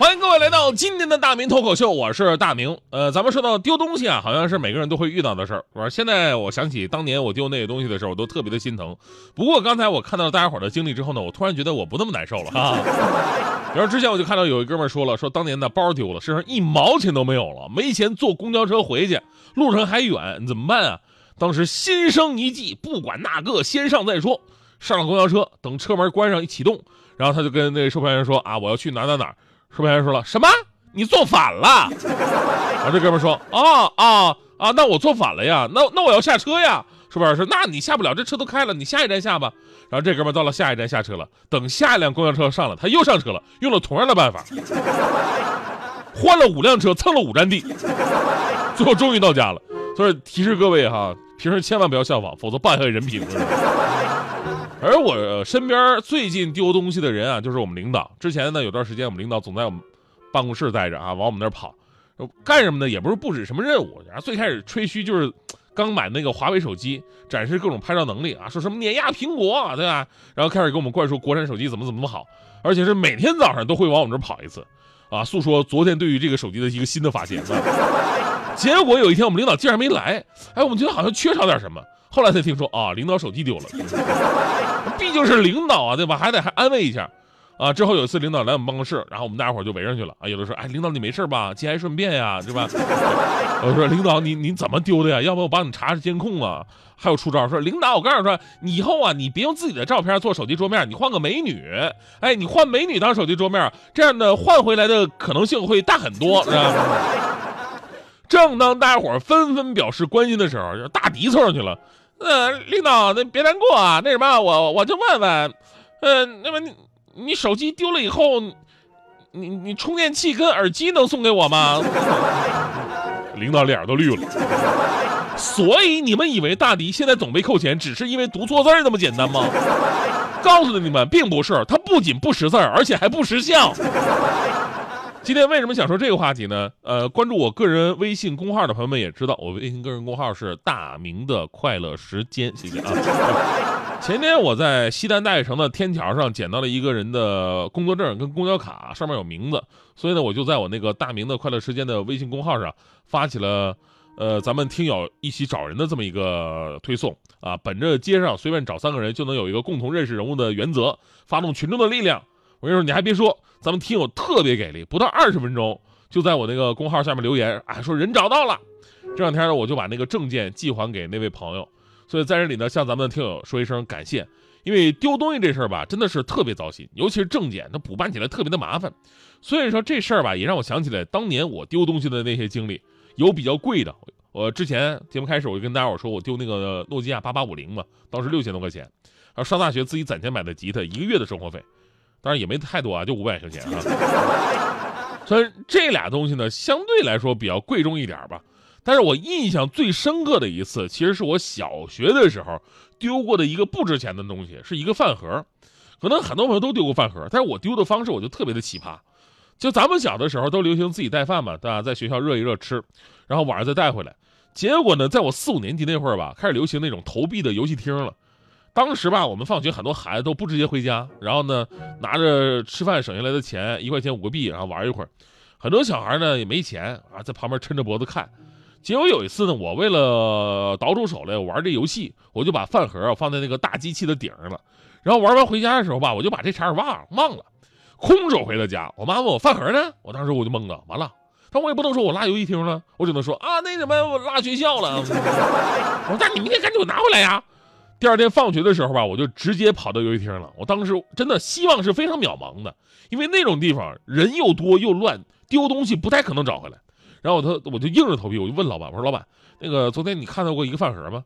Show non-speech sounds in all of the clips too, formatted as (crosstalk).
欢迎各位来到今天的大明脱口秀，我是大明。呃，咱们说到丢东西啊，好像是每个人都会遇到的事儿，我说？现在我想起当年我丢那些东西的时候，我都特别的心疼。不过刚才我看到大家伙的经历之后呢，我突然觉得我不那么难受了哈。然后之前我就看到有一哥们说了，说当年的包丢了，身上一毛钱都没有了，没钱坐公交车回去，路程还远，怎么办啊？当时心生一计，不管那个，先上再说。上了公交车，等车门关上一启动，然后他就跟那个售票员说啊，我要去哪哪哪。售票员说了什么？你坐反了。(laughs) 然后这哥们说啊啊啊，那我坐反了呀，那那我要下车呀。售票员说那你下不了，这车都开了，你下一站下吧。然后这哥们到了下一站下车了，等下一辆公交车上了，他又上车了，用了同样的办法，(laughs) 换了五辆车蹭了五站地，(laughs) 最后终于到家了。所以提示各位哈，平时千万不要效仿，否则败坏人品。(laughs) 而我身边最近丢东西的人啊，就是我们领导。之前呢，有段时间我们领导总在我们办公室待着啊，往我们那儿跑，干什么呢？也不是布置什么任务。然后最开始吹嘘就是刚买那个华为手机，展示各种拍照能力啊，说什么碾压苹果，对吧？然后开始给我们灌输国产手机怎么怎么好，而且是每天早上都会往我们这儿跑一次，啊，诉说昨天对于这个手机的一个新的发现。结果有一天我们领导竟然没来，哎，我们觉得好像缺少点什么。后来才听说啊，领导手机丢了，(laughs) 毕竟是领导啊，对吧？还得还安慰一下，啊。之后有一次领导来我们办公室，然后我们大家伙就围上去了啊。有的说，哎，领导你没事吧？节哀顺变呀，对吧？(laughs) 我说领导你你怎么丢的呀？要不我帮你查查监控啊？还有出招说，领导我告诉你说，以后啊，你别用自己的照片做手机桌面，你换个美女，哎，你换美女当手机桌面，这样的换回来的可能性会大很多，是吧？正当大伙纷纷表示关心的时候，就大迪凑上去了。呃，领导，那别难过啊。那什么，我我就问问，呃，那么你你手机丢了以后，你你充电器跟耳机能送给我吗？领导脸都绿了。所以你们以为大迪现在总被扣钱，只是因为读错字那么简单吗？告诉你们，并不是，他不仅不识字而且还不识相。今天为什么想说这个话题呢？呃，关注我个人微信公号的朋友们也知道，我微信个人公号是大明的快乐时间，谢谢啊。(laughs) 前天我在西单大悦城的天桥上捡到了一个人的工作证跟公交卡，上面有名字，所以呢，我就在我那个大明的快乐时间的微信公号上发起了，呃，咱们听友一起找人的这么一个推送啊，本着街上随便找三个人就能有一个共同认识人物的原则，发动群众的力量。我跟你说，你还别说，咱们听友特别给力，不到二十分钟就在我那个公号下面留言，啊，说人找到了。这两天呢，我就把那个证件寄还给那位朋友，所以在这里呢，向咱们的听友说一声感谢。因为丢东西这事儿吧，真的是特别糟心，尤其是证件，它补办起来特别的麻烦。所以说这事儿吧，也让我想起来当年我丢东西的那些经历。有比较贵的，我之前节目开始我就跟大家伙说，我丢那个诺基亚八八五零嘛，当时六千多块钱，然后上大学自己攒钱买的吉他，一个月的生活费。当然也没太多啊，就五百块钱啊。(laughs) 虽然这俩东西呢相对来说比较贵重一点吧，但是我印象最深刻的一次，其实是我小学的时候丢过的一个不值钱的东西，是一个饭盒。可能很多朋友都丢过饭盒，但是我丢的方式我就特别的奇葩。就咱们小的时候都流行自己带饭嘛，对吧？在学校热一热吃，然后晚上再带回来。结果呢，在我四五年级那会儿吧，开始流行那种投币的游戏厅了。当时吧，我们放学很多孩子都不直接回家，然后呢，拿着吃饭省下来的钱，一块钱五个币，然后玩一会儿。很多小孩呢也没钱啊，在旁边抻着脖子看。结果有一次呢，我为了倒出手来玩这游戏，我就把饭盒放在那个大机器的顶上了。然后玩完回家的时候吧，我就把这茬忘忘了，空手回了家。我妈问我饭盒呢，我当时我就懵了，完了，但我也不能说我落游戏厅了，我只能说啊，那什么我落学校了。我说那你明天赶紧给我拿回来呀。(laughs) (laughs) 第二天放学的时候吧，我就直接跑到游戏厅了。我当时真的希望是非常渺茫的，因为那种地方人又多又乱，丢东西不太可能找回来。然后他我就硬着头皮，我就问老板，我说老板，那个昨天你看到过一个饭盒吗？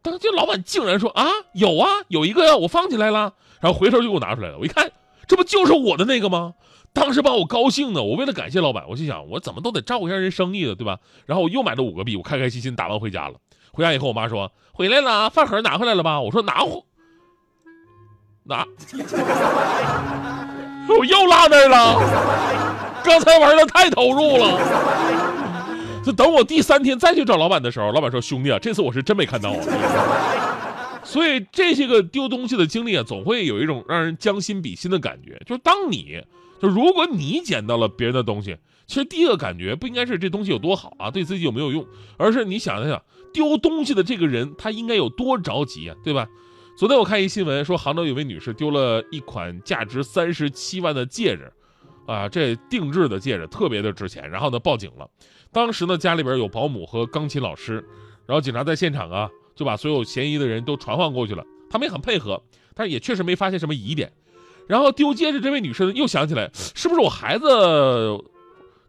当时老板竟然说啊，有啊，有一个呀，我放起来了。然后回头就给我拿出来了，我一看，这不就是我的那个吗？当时把我高兴的，我为了感谢老板，我心想我怎么都得照顾一下人生意的，对吧？然后我又买了五个币，我开开心心打包回家了。回家以后，我妈说回来了，饭盒拿回来了吧？我说拿回拿，(laughs) 我又落那儿了。刚才玩的太投入了。就等我第三天再去找老板的时候，老板说兄弟啊，这次我是真没看到。(laughs) 所以这些个丢东西的经历啊，总会有一种让人将心比心的感觉。就是当你就如果你捡到了别人的东西，其实第一个感觉不应该是这东西有多好啊，对自己有没有用，而是你想一想，丢东西的这个人他应该有多着急啊，对吧？昨天我看一新闻说，杭州有位女士丢了一款价值三十七万的戒指，啊，这定制的戒指特别的值钱，然后呢报警了。当时呢家里边有保姆和钢琴老师，然后警察在现场啊。就把所有嫌疑的人都传唤过去了，他们也很配合，但是也确实没发现什么疑点。然后丢戒指这位女士又想起来，是不是我孩子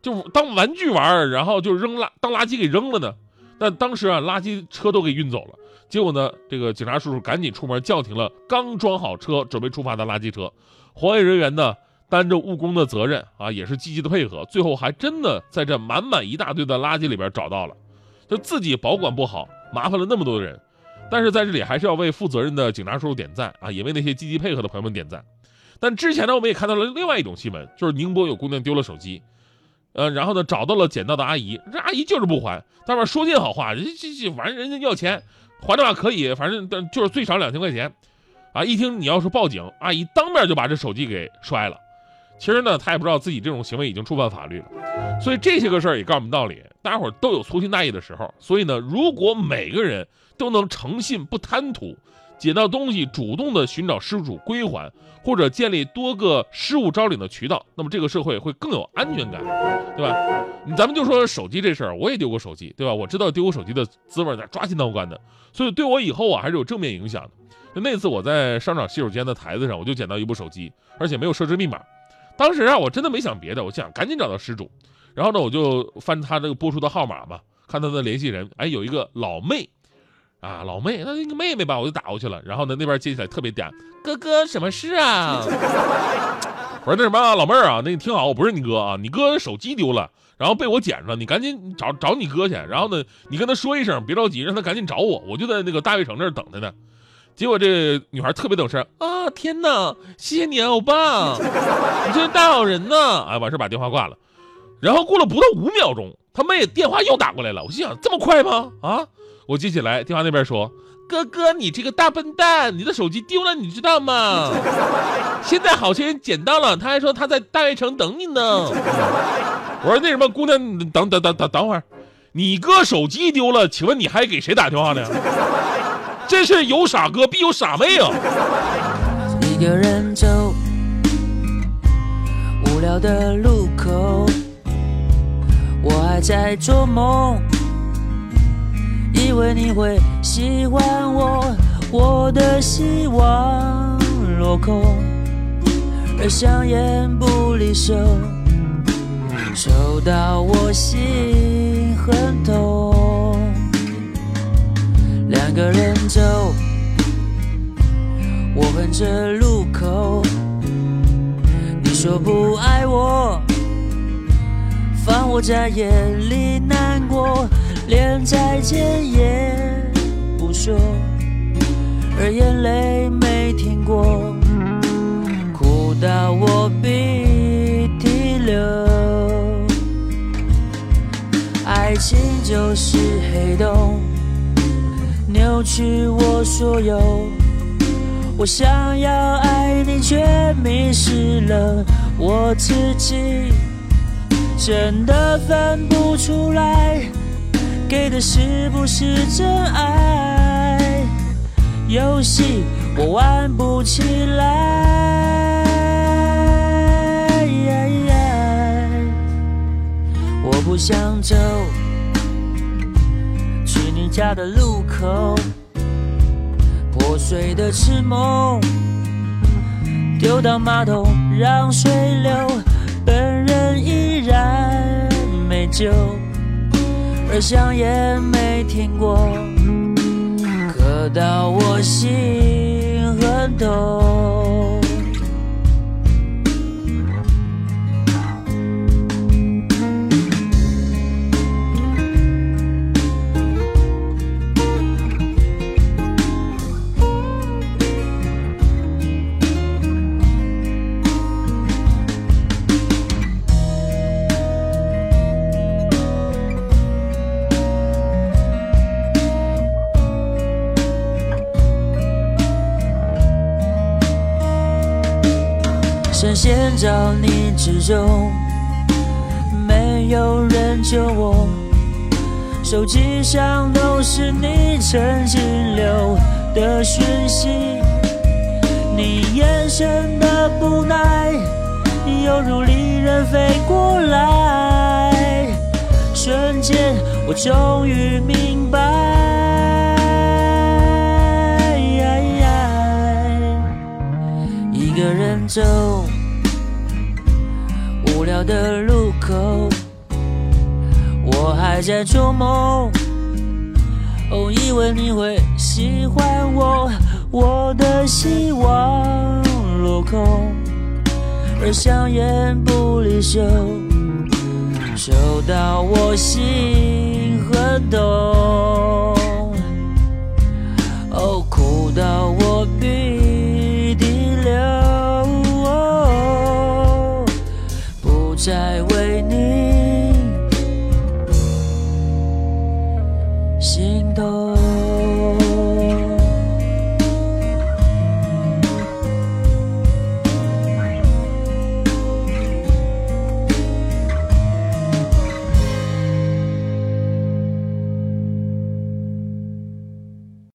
就当玩具玩，然后就扔垃当垃圾给扔了呢？但当时啊，垃圾车都给运走了。结果呢，这个警察叔叔赶紧出门叫停了刚装好车准备出发的垃圾车。环卫人员呢，担着务工的责任啊，也是积极的配合，最后还真的在这满满一大堆的垃圾里边找到了，就自己保管不好。麻烦了那么多的人，但是在这里还是要为负责任的警察叔叔点赞啊，也为那些积极配合的朋友们点赞。但之前呢，我们也看到了另外一种新闻，就是宁波有姑娘丢了手机，呃，然后呢找到了捡到的阿姨，这阿姨就是不还，但是说尽好话，这这这反正人家要钱，还的话可以，反正但就是最少两千块钱，啊，一听你要是报警，阿姨当面就把这手机给摔了。其实呢，他也不知道自己这种行为已经触犯法律了，所以这些个事儿也告诉我们道理：大家伙都有粗心大意的时候。所以呢，如果每个人都能诚信不贪图，捡到东西主动的寻找失主归还，或者建立多个失物招领的渠道，那么这个社会会更有安全感，对吧？咱们就说手机这事儿，我也丢过手机，对吧？我知道丢过手机的滋味，在抓心挠肝的，所以对我以后啊还是有正面影响的。就那次我在商场洗手间的台子上，我就捡到一部手机，而且没有设置密码。当时啊，我真的没想别的，我想赶紧找到失主，然后呢，我就翻他这个拨出的号码嘛，看他的联系人，哎，有一个老妹，啊，老妹，那那个妹妹吧，我就打过去了，然后呢，那边接起来特别嗲，哥哥，什么事啊？(laughs) 我说那什么，老妹儿啊，那你听好，我不是你哥啊，你哥手机丢了，然后被我捡着，你赶紧找找你哥去，然后呢，你跟他说一声，别着急，让他赶紧找我，我就在那个大悦城那儿等他呢。结果这女孩特别懂事啊！天哪，谢谢你啊，欧巴，你这是大好人呢！哎，完事把电话挂了。然后过了不到五秒钟，他妹电话又打过来了。我心想，这么快吗？啊！我接起来，电话那边说：“哥哥，你这个大笨蛋，你的手机丢了，你知道吗？(laughs) 现在好心人捡到了，他还说他在大悦城等你呢。(laughs) ”我说：“那什么，姑娘，等等等等等会儿，你哥手机丢了，请问你还给谁打电话呢？” (laughs) 真是有傻哥必有傻妹啊！一个人走，无聊的路口，在做梦，以为你会喜欢我，我的希望落空，而香烟不离手，抽到我心很痛。两个人走，我哼着路口。你说不爱我，我在眼里难过，连再见也不说，而眼泪没停过，哭到我鼻涕流。爱情就是黑洞。扭曲我所有，我想要爱你，却迷失了我自己，真的分不出来，给的是不是真爱？游戏我玩不起来，我不想走。去你家的路口，破碎的痴梦，丢到马桶让水流，酒，而香烟没停过，刻到我心很痛。寻找你之中，没有人救我。手机上都是你曾经留的讯息，你眼神的不耐，犹如利刃飞过来。瞬间，我终于明白。一个人走，的路口，我还在做梦。哦，以为你会喜欢我，我的希望落空，而香烟不离手，抽到我心很痛。为你，心都。